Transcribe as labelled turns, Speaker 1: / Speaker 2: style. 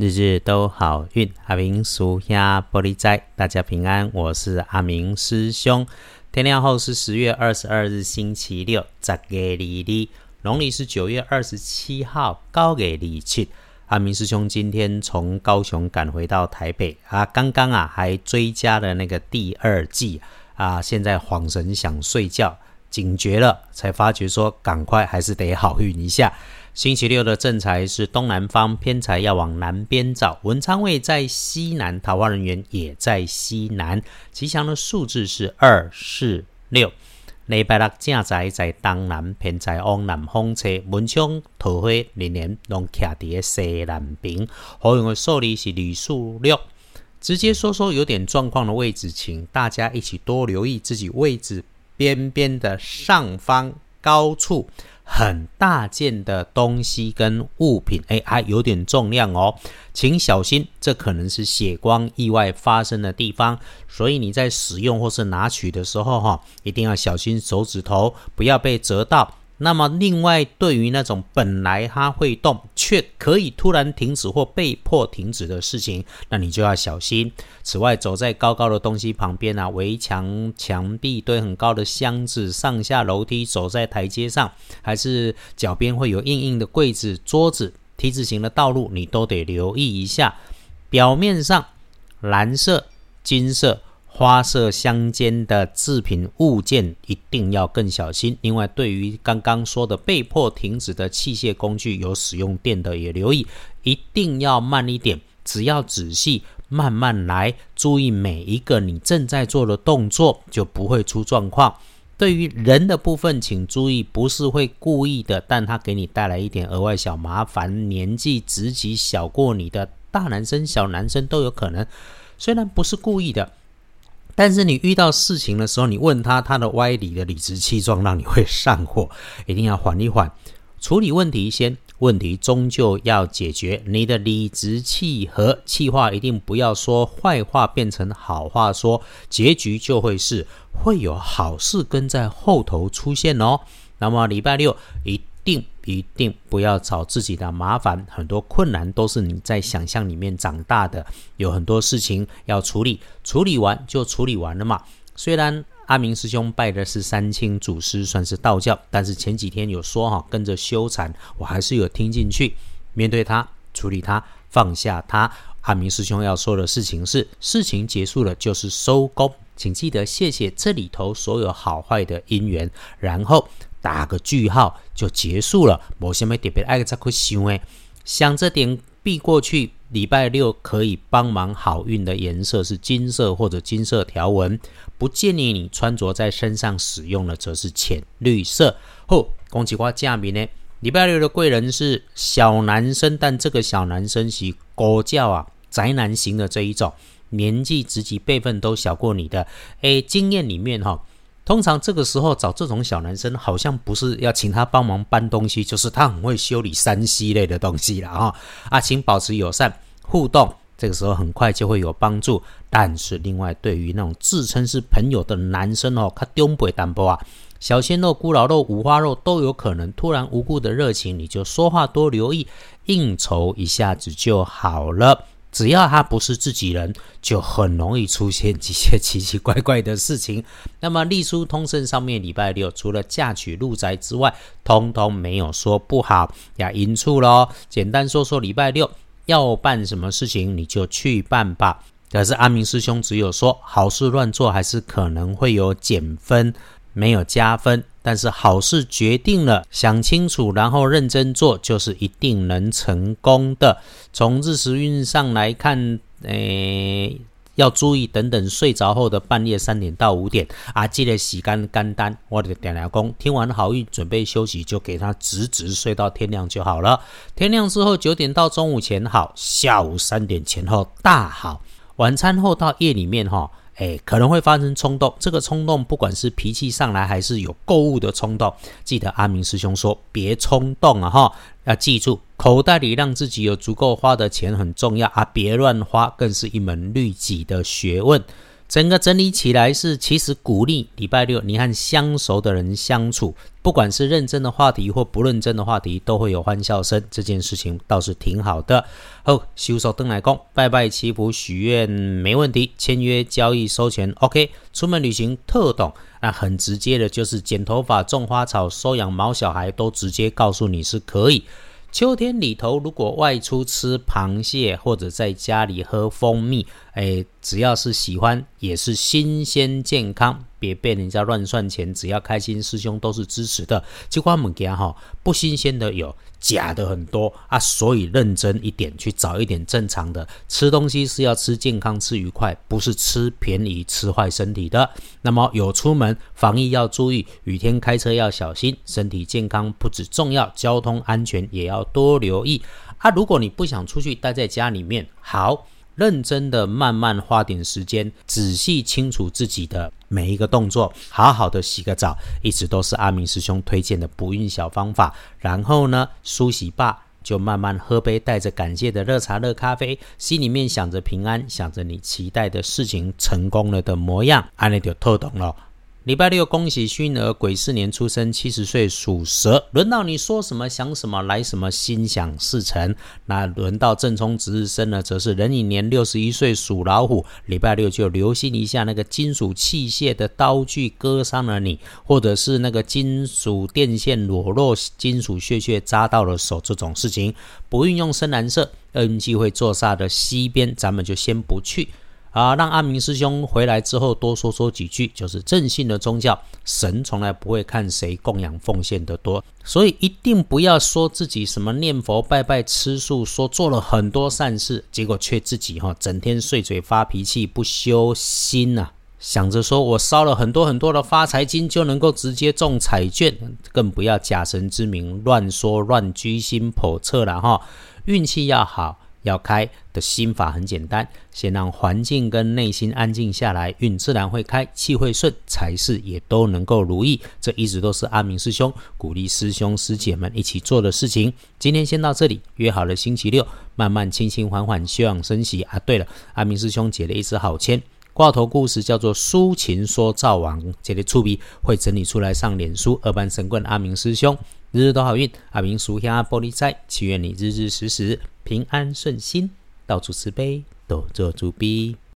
Speaker 1: 日日都好运，阿明属下玻璃斋，大家平安。我是阿明师兄。天亮后是十月二十二日，星期六，十月二日，农历是九月二十七号，高给二七。阿明师兄今天从高雄赶回到台北啊，刚刚啊还追加了那个第二季啊，现在恍神想睡觉，警觉了，才发觉说赶快还是得好运一下。星期六的正财是东南方，偏财要往南边找。文昌位在西南，桃花人员也在西南。吉祥的数字是二、四、六。礼拜六正财在东南，偏财往南方车。文昌桃花年年拢徛伫西南边。好用的数字是二、数六。直接说说有点状况的位置，请大家一起多留意自己位置边边的上方高处。很大件的东西跟物品，哎，还有点重量哦，请小心，这可能是血光意外发生的地方，所以你在使用或是拿取的时候，哈，一定要小心手指头不要被折到。那么，另外，对于那种本来它会动却可以突然停止或被迫停止的事情，那你就要小心。此外，走在高高的东西旁边啊，围墙、墙壁堆很高的箱子，上下楼梯，走在台阶上，还是脚边会有硬硬的柜子、桌子、T 字形的道路，你都得留意一下。表面上蓝色、金色。花色相间的制品物件一定要更小心。另外，对于刚刚说的被迫停止的器械工具，有使用电的也留意，一定要慢一点。只要仔细慢慢来，注意每一个你正在做的动作，就不会出状况。对于人的部分，请注意，不是会故意的，但他给你带来一点额外小麻烦。年纪职级小过你的大男生、小男生都有可能，虽然不是故意的。但是你遇到事情的时候，你问他，他的歪理的理直气壮，让你会上火。一定要缓一缓，处理问题先，问题终究要解决。你的理直气和气话，一定不要说坏话变成好话说，结局就会是会有好事跟在后头出现哦。那么礼拜六一。定一定不要找自己的麻烦，很多困难都是你在想象里面长大的，有很多事情要处理，处理完就处理完了嘛。虽然阿明师兄拜的是三清祖师，算是道教，但是前几天有说哈，跟着修禅，我还是有听进去，面对他，处理他，放下他。阿明师兄要说的事情是，事情结束了就是收工，请记得谢谢这里头所有好坏的因缘，然后。打个句号就结束了，无什么特别爱再去想诶。想着点避过去，礼拜六可以帮忙好运的颜色是金色或者金色条纹，不建议你穿着在身上使用的则是浅绿色。后恭喜花嘉宾呢，礼拜六的贵人是小男生，但这个小男生是高教啊宅男型的这一种，年纪、职级、辈分都小过你的，诶，经验里面哈。通常这个时候找这种小男生，好像不是要请他帮忙搬东西，就是他很会修理山西类的东西了啊！啊，请保持友善互动，这个时候很快就会有帮助。但是另外，对于那种自称是朋友的男生哦，他丢不单薄啊，小鲜肉、咕老肉、五花肉都有可能突然无故的热情，你就说话多留意，应酬一下子就好了。只要他不是自己人，就很容易出现一些奇奇怪怪的事情。那么隶书通胜上面礼拜六除了嫁娶入宅之外，通通没有说不好呀，引出喽。简单说说礼拜六要办什么事情，你就去办吧。可是阿明师兄只有说好事乱做，还是可能会有减分。没有加分，但是好事决定了，想清楚，然后认真做，就是一定能成功的。从日时运上来看，诶，要注意等等睡着后的半夜三点到五点啊，记得洗干干单。我的点亮工听完好运，准备休息，就给他直直睡到天亮就好了。天亮之后九点到中午前好，下午三点前后大好，晚餐后到夜里面哈。哎，可能会发生冲动。这个冲动，不管是脾气上来，还是有购物的冲动，记得阿明师兄说，别冲动啊！哈，要记住，口袋里让自己有足够花的钱很重要啊！别乱花，更是一门律己的学问。整个整理起来是，其实鼓励礼拜六你和相熟的人相处，不管是认真的话题或不认真的话题，都会有欢笑声。这件事情倒是挺好的。哦，修手登来公拜拜祈福许愿没问题，签约交易收钱 OK。出门旅行特懂，那很直接的就是剪头发、种花草、收养毛小孩，都直接告诉你是可以。秋天里头，如果外出吃螃蟹或者在家里喝蜂蜜，哎，只要是喜欢，也是新鲜健康，别被人家乱算钱。只要开心，师兄都是支持的。就我们家哈，不新鲜的有。假的很多啊，所以认真一点，去找一点正常的。吃东西是要吃健康、吃愉快，不是吃便宜、吃坏身体的。那么有出门防疫要注意，雨天开车要小心，身体健康不止重要，交通安全也要多留意啊。如果你不想出去，待在家里面，好。认真的，慢慢花点时间，仔细清楚自己的每一个动作，好好的洗个澡，一直都是阿明师兄推荐的补运小方法。然后呢，梳洗罢，就慢慢喝杯带着感谢的热茶、热咖啡，心里面想着平安，想着你期待的事情成功了的模样，安尼就透懂了。礼拜六，恭喜熏儿，癸巳年出生，七十岁属蛇。轮到你说什么想什么来什么，心想事成。那轮到正冲值日生呢，则是壬寅年六十一岁属老虎。礼拜六就留心一下那个金属器械的刀具割伤了你，或者是那个金属电线裸露，金属屑屑扎到了手这种事情，不运用深蓝色，运气会坐煞的西边，咱们就先不去。啊，让阿明师兄回来之后多说说几句，就是正信的宗教，神从来不会看谁供养奉献的多，所以一定不要说自己什么念佛拜拜吃素，说做了很多善事，结果却自己哈整天碎嘴发脾气不修心呐，想着说我烧了很多很多的发财金就能够直接中彩券，更不要假神之名乱说乱居心叵测了哈，运气要好。要开的心法很简单，先让环境跟内心安静下来，运自然会开，气会顺，财事也都能够如意。这一直都是阿明师兄鼓励师兄师姐们一起做的事情。今天先到这里，约好了星期六慢慢轻轻缓缓休养生息啊。对了，阿明师兄解了一支好签，挂头故事叫做《抒情说赵王》，这里出笔会整理出来上脸书。二班神棍阿明师兄。日日都好运，阿明属下玻璃斋，祈愿你日日时时平安顺心，到处慈悲，多做主逼。